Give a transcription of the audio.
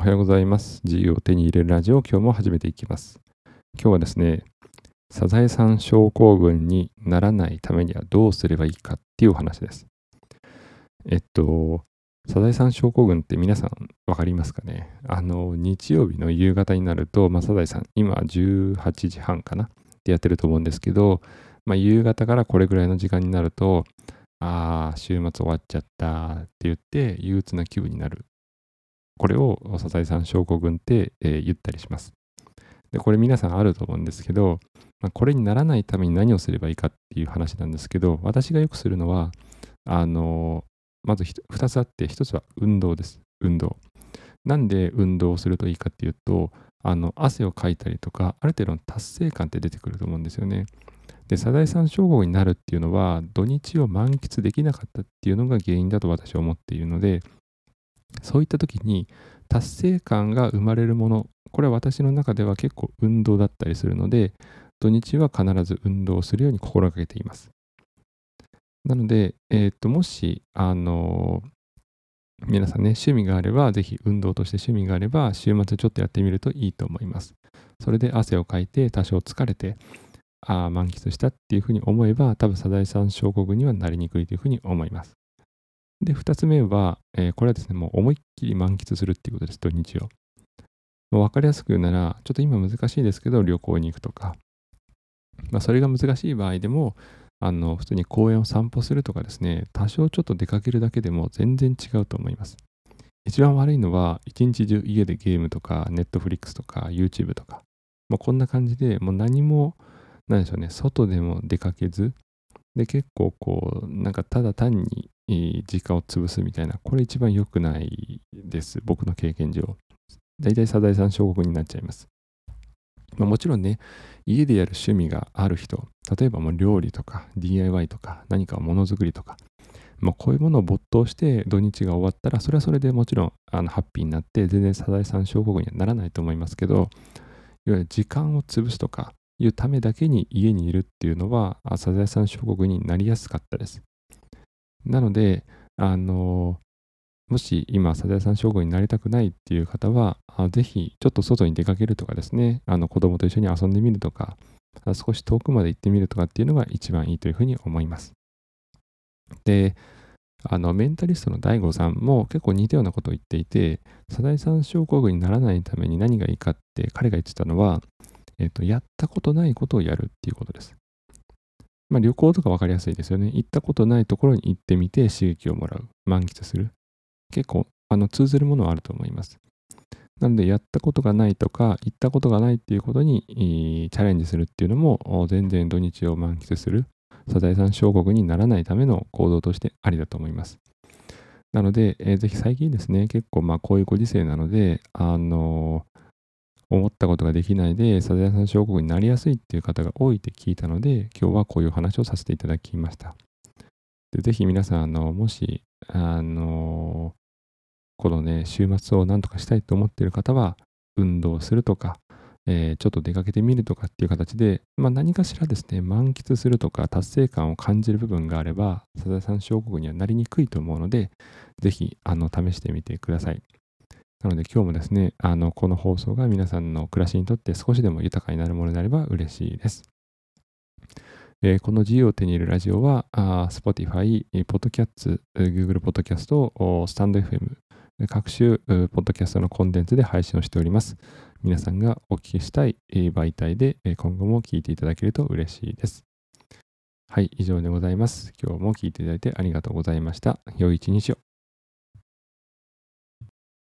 おはようございます。自由を手に入れるラジオ今日も始めていきます。今日はですね、サザエさん症候群にならないためにはどうすればいいかっていうお話です。えっと、サザエさん症候群って皆さんわかりますかね？あの、日曜日の夕方になると、まあ、サザエさん、今18時半かな？ってやってると思うんですけど、まあ、夕方からこれぐらいの時間になると、ああ、週末終わっちゃったって言って憂鬱な気分になるこれをサザエさん症候群って、えー言ったりします。で、これ皆さんあると思うんですけど、まあ、これにならないために何をすればいいかっていう話なんですけど、私がよくするのは、あのーまず2つあって、1つは運動です。運動。なんで運動をするといいかっていうと、あの汗をかいたりとか、ある程度の達成感って出てくると思うんですよね。で、サザエさん症候群になるっていうのは、土日を満喫できなかったっていうのが原因だと私は思っているので、そういった時に達成感が生まれるもの、これは私の中では結構運動だったりするので、土日は必ず運動をするように心がけています。なので、えーともし、あの皆さんね、趣味があれば、ぜひ運動として趣味があれば、週末ちょっとやってみるといいと思います。それで汗をかいて、多少疲れて、ああ、満喫したっていうふうに思えば、多分サザエさん症候群にはなりにくいというふうに思います。で、二つ目は、えーこれはですね、もう思いっきり満喫するっていうことです、土日を。もう分かりやすく言うなら、ちょっと今難しいですけど、旅行に行くとか、まあ、それが難しい場合でも、あの、普通に公園を散歩するとかですね、多少ちょっと出かけるだけでも全然違うと思います。一番悪いのは、一日中家でゲームとか、ネットフリックスとか、YouTube とか、もうこんな感じで、もう何も、なんでしょうね、外でも出かけず、で、結構こう、なんかただ単にえ時間を潰すみたいな、これ一番良くないです。僕の経験上。大体サザエさん症候群になっちゃいます。まあ、もちろんね、家でやる趣味がある人、例えばもう料理とか DIY とか何かものづくりとか、まあ、こういうものを没頭して土日が終わったら、それはそれでもちろんあのハッピーになって、全然サザエさん症候群にはならないと思いますけど、いわゆる時間を潰すとかいうためだけに家にいるっていうのは、サザエさん症候群になりやすかったです。なので、あのもし今、サザエさん症候群になりたくないっていう方は、あぜひちょっと外に出かけるとかですね、あの子供と一緒に遊んでみるとか、少し遠くまで行ってみるとかっていうのが一番いいというふうに思います。で、あのメンタリストの DAIGO さんも結構似たようなことを言っていて、サザエさん症候群にならないために何がいいかって彼が言ってたのは、えっと、やったことないことをやるっていうことです。まあ、旅行とか分かりやすいですよね。行ったことないところに行ってみて刺激をもらう。満喫する。結構あの通ずるものはあると思います。なので、やったことがないとか、行ったことがないっていうことにチャレンジするっていうのも、全然土日を満喫する、サザエさん小国にならないための行動としてありだと思います。なので、えーぜひ最近ですね、結構まあこういうご時世なので、あのー思ったことができないで、サザエさん症候群になりやすいっていう方が多いって聞いたので、今日はこういう話をさせていただきました。でぜひ皆さん、あの、もし、あの、このね、週末を何とかしたいと思っている方は、運動するとか、えーちょっと出かけてみるとかっていう形で、まあ、何かしらですね、満喫するとか、達成感を感じる部分があれば、サザエさん症候群にはなりにくいと思うので、ぜひ、あの、試してみてください。なので今日もですね、あの、この放送が皆さんの暮らしにとって少しでも豊かになるものであれば嬉しいです。えーこの自由を手に入れるラジオは、Spotify、Podcast、Google Podcast、おスタンド FM、各種、ポッドキャストのコンテンツで配信をしております。皆さんがお聞きしたい媒体で今後も聞いていただけると嬉しいです。はい、以上でございます。今日も聞いていただいてありがとうございました。良い一日を。